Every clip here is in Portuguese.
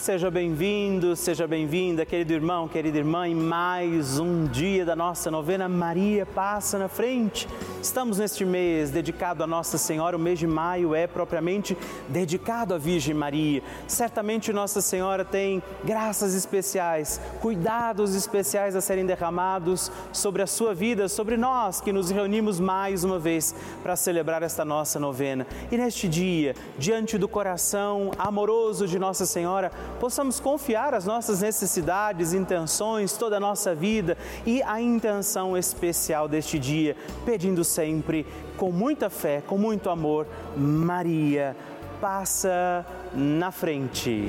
Seja bem-vindo, seja bem-vinda, querido irmão, querida irmã, em mais um dia da nossa novena Maria Passa na Frente. Estamos neste mês dedicado a Nossa Senhora, o mês de maio é propriamente dedicado à Virgem Maria. Certamente Nossa Senhora tem graças especiais, cuidados especiais a serem derramados sobre a sua vida, sobre nós que nos reunimos mais uma vez para celebrar esta nossa novena. E neste dia, diante do coração amoroso de Nossa Senhora, possamos confiar as nossas necessidades, intenções, toda a nossa vida e a intenção especial deste dia, pedindo sempre com muita fé, com muito amor, Maria, passa na frente.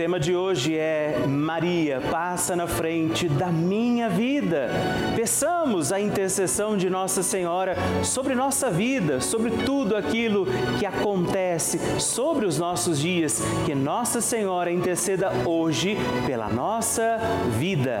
O tema de hoje é Maria, passa na frente da minha vida. Peçamos a intercessão de Nossa Senhora sobre nossa vida, sobre tudo aquilo que acontece sobre os nossos dias. Que Nossa Senhora interceda hoje pela nossa vida.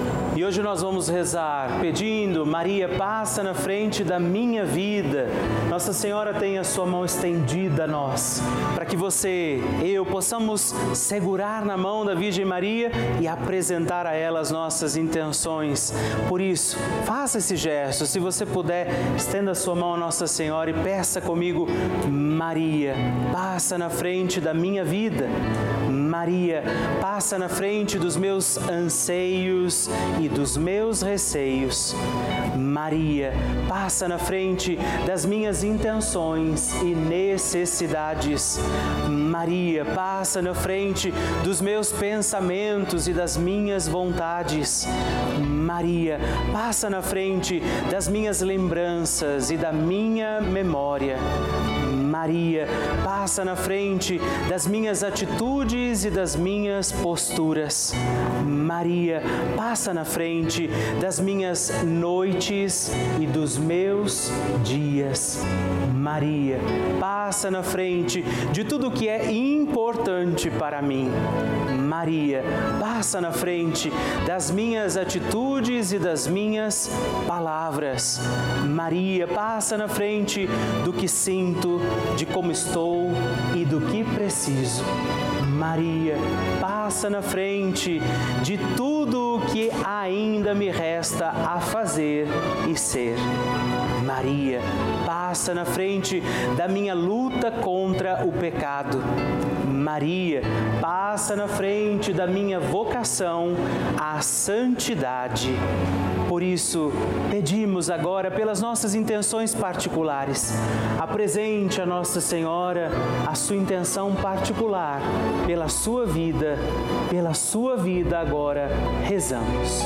E hoje nós vamos rezar pedindo, Maria, passa na frente da minha vida. Nossa Senhora tem a sua mão estendida a nós, para que você, eu, possamos segurar na mão da Virgem Maria e apresentar a ela as nossas intenções. Por isso, faça esse gesto. Se você puder, estenda a sua mão a Nossa Senhora e peça comigo, Maria, passa na frente da minha vida. Maria, passa na frente dos meus anseios e dos meus receios. Maria, passa na frente das minhas intenções e necessidades. Maria, passa na frente dos meus pensamentos e das minhas vontades. Maria, passa na frente das minhas lembranças e da minha memória. Maria, passa na frente das minhas atitudes e das minhas posturas. Maria, passa na frente das minhas noites e dos meus dias. Maria, passa na frente de tudo que é importante para mim. Maria, passa na frente das minhas atitudes e das minhas palavras. Maria, passa na frente do que sinto, de como estou e do que preciso. Maria, passa na frente de tudo o que ainda me resta a fazer e ser. Maria, passa na frente da minha luta contra o pecado. Maria, passa na frente da minha vocação à santidade. Por isso, pedimos agora pelas nossas intenções particulares. Apresente a Nossa Senhora a sua intenção particular pela sua vida, pela sua vida agora rezamos.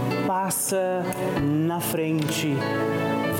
passa na frente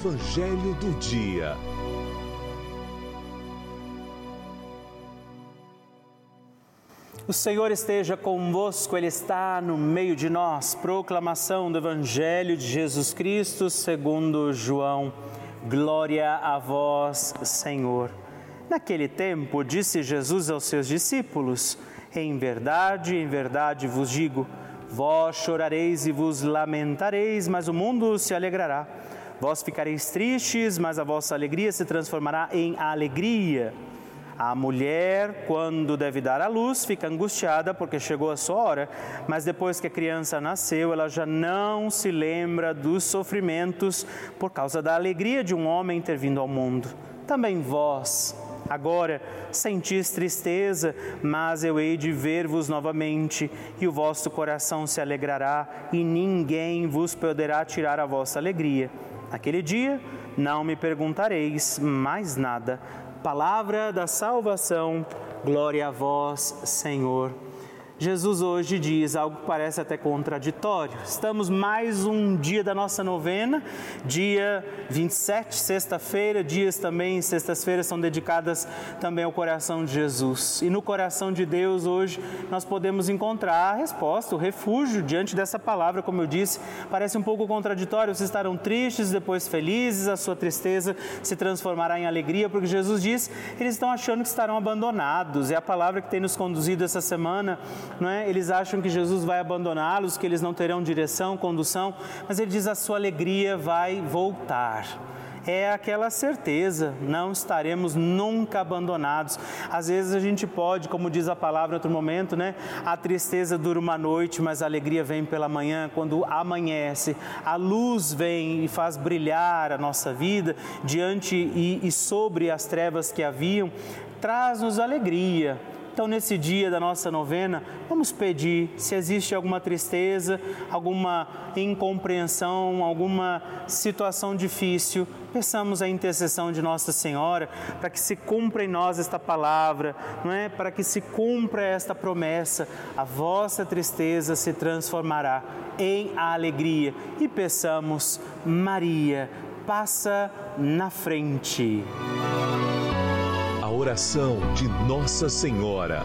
Evangelho do Dia. O Senhor esteja convosco, Ele está no meio de nós. Proclamação do Evangelho de Jesus Cristo segundo João. Glória a vós, Senhor. Naquele tempo, disse Jesus aos seus discípulos: Em verdade, em verdade vos digo, vós chorareis e vos lamentareis, mas o mundo se alegrará. Vós ficareis tristes, mas a vossa alegria se transformará em alegria. A mulher, quando deve dar à luz, fica angustiada porque chegou a sua hora, mas depois que a criança nasceu, ela já não se lembra dos sofrimentos por causa da alegria de um homem ter vindo ao mundo. Também vós, Agora sentis tristeza, mas eu hei de ver-vos novamente, e o vosso coração se alegrará, e ninguém vos poderá tirar a vossa alegria. Naquele dia não me perguntareis mais nada. Palavra da salvação, glória a vós, Senhor. Jesus hoje diz algo que parece até contraditório. Estamos mais um dia da nossa novena, dia 27, sexta-feira, dias também, sextas-feiras são dedicadas também ao coração de Jesus. E no coração de Deus hoje nós podemos encontrar a resposta, o refúgio diante dessa palavra, como eu disse, parece um pouco contraditório. Vocês estarão tristes, depois felizes, a sua tristeza se transformará em alegria, porque Jesus diz, eles estão achando que estarão abandonados. É a palavra que tem nos conduzido essa semana não é? Eles acham que Jesus vai abandoná-los, que eles não terão direção, condução, mas ele diz a sua alegria vai voltar. é aquela certeza, não estaremos nunca abandonados. Às vezes a gente pode, como diz a palavra em outro momento, né? A tristeza dura uma noite, mas a alegria vem pela manhã, quando amanhece, a luz vem e faz brilhar a nossa vida diante e, e sobre as trevas que haviam, traz-nos alegria então, nesse dia da nossa novena, vamos pedir se existe alguma tristeza, alguma incompreensão, alguma situação difícil, peçamos a intercessão de Nossa Senhora para que se cumpra em nós esta palavra, não é? Para que se cumpra esta promessa, a vossa tristeza se transformará em alegria. E peçamos, Maria, passa na frente oração de Nossa Senhora.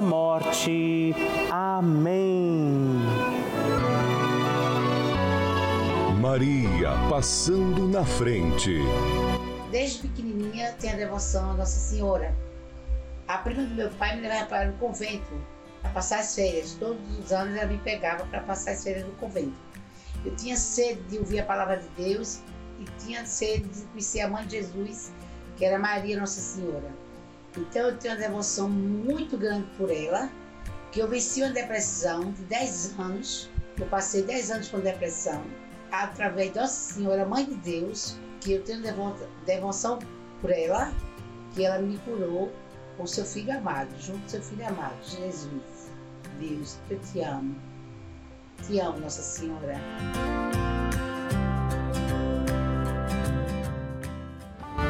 morte. Amém. Maria passando na frente. Desde pequenininha tenho a devoção a Nossa Senhora. A prima do meu pai me levava para o convento para passar as férias. Todos os anos ela me pegava para passar as férias no convento. Eu tinha sede de ouvir a palavra de Deus e tinha sede de conhecer a mãe de Jesus, que era Maria Nossa Senhora. Então eu tenho uma devoção muito grande por ela, que eu venci uma depressão de 10 anos. Eu passei 10 anos com depressão, através de Nossa Senhora, Mãe de Deus, que eu tenho devoção por ela, que ela me curou com seu filho amado, junto com seu filho amado, Jesus. Deus, eu te amo. Te amo, Nossa Senhora.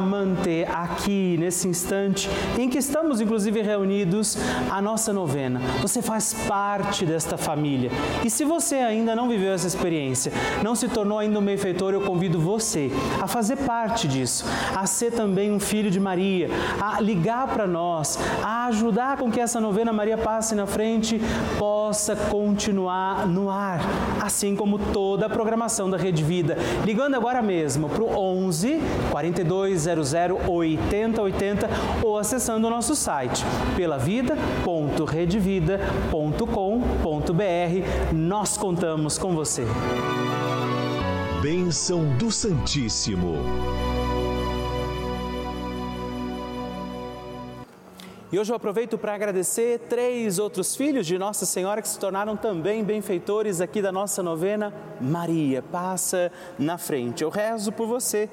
manter aqui, nesse instante em que estamos, inclusive, reunidos, a nossa novena. Você faz parte desta família. E se você ainda não viveu essa experiência, não se tornou ainda um benfeitor, eu convido você a fazer parte disso, a ser também um filho de Maria, a ligar para nós, a ajudar com que essa novena Maria passe na frente possa continuar no ar, assim como toda a programação da Rede Vida. Ligando agora mesmo para o 11 42 8080 ou acessando o nosso site pelavida.redevida.com.br. Nós contamos com você. Bênção do Santíssimo. E hoje eu aproveito para agradecer três outros filhos de Nossa Senhora que se tornaram também benfeitores aqui da nossa novena. Maria, passa na frente. Eu rezo por você.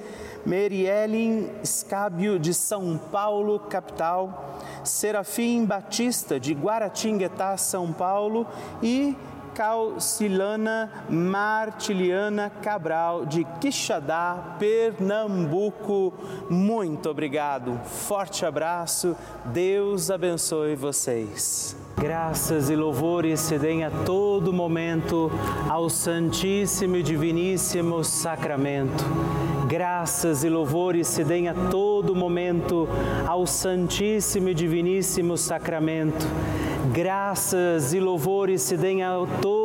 Merielen Scábio de São Paulo, capital. Serafim Batista de Guaratinguetá, São Paulo. E Calcilana Martiliana Cabral, de Quixadá, Pernambuco. Muito obrigado. Forte abraço. Deus abençoe vocês. Graças e louvores se deem a todo momento ao Santíssimo e Diviníssimo Sacramento. Graças e louvores se deem a todo momento ao Santíssimo e Diviníssimo Sacramento graças e louvores se deem a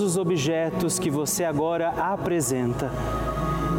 os objetos que você agora apresenta.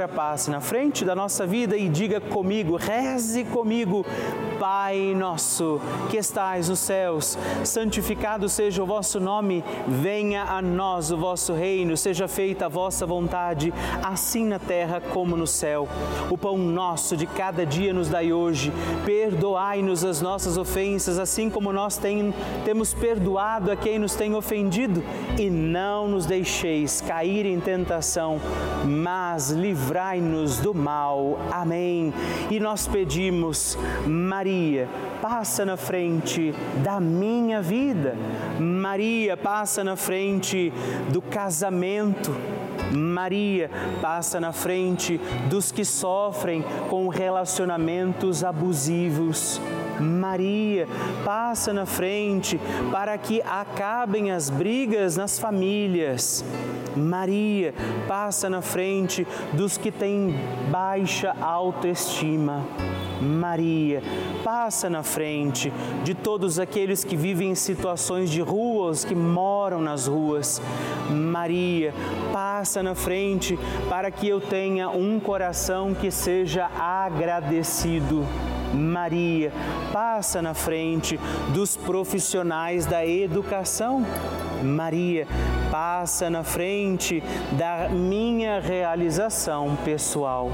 Senhora passe na frente da nossa vida e diga comigo, reze comigo, Pai nosso que estais nos céus, santificado seja o vosso nome, venha a nós o vosso reino, seja feita a vossa vontade, assim na terra como no céu. O pão nosso de cada dia nos dai hoje, perdoai-nos as nossas ofensas, assim como nós tem, temos perdoado a quem nos tem ofendido, e não nos deixeis cair em tentação, mas livrai-nos do mal. Amém. E nós pedimos, Maria, passa na frente da minha vida. Maria, passa na frente do casamento. Maria passa na frente dos que sofrem com relacionamentos abusivos. Maria passa na frente para que acabem as brigas nas famílias. Maria passa na frente dos que têm baixa autoestima. Maria, passa na frente de todos aqueles que vivem em situações de ruas, que moram nas ruas. Maria, passa na frente para que eu tenha um coração que seja agradecido. Maria, passa na frente dos profissionais da educação. Maria, passa na frente da minha realização pessoal.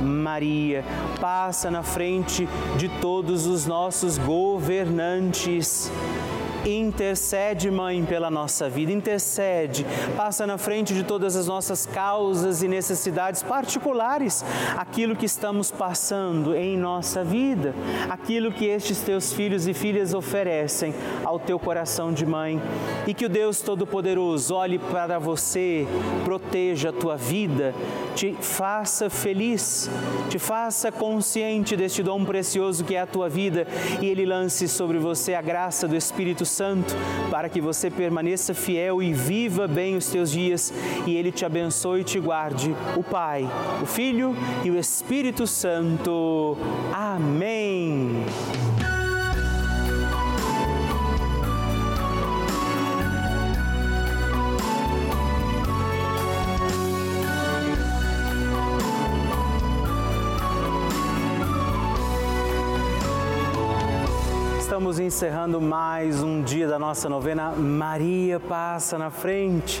Maria, passa na frente de todos os nossos governantes. Intercede, Mãe, pela nossa vida, intercede, passa na frente de todas as nossas causas e necessidades particulares, aquilo que estamos passando em nossa vida, aquilo que estes teus filhos e filhas oferecem ao teu coração de mãe. E que o Deus Todo-Poderoso olhe para você, proteja a tua vida, te faça feliz, te faça consciente deste dom precioso que é a tua vida. E ele lance sobre você a graça do Espírito Santo para que você permaneça fiel e viva bem os teus dias e Ele te abençoe e te guarde. O Pai, o Filho e o Espírito Santo. Amém. Estamos encerrando mais um dia da nossa novena Maria Passa na Frente.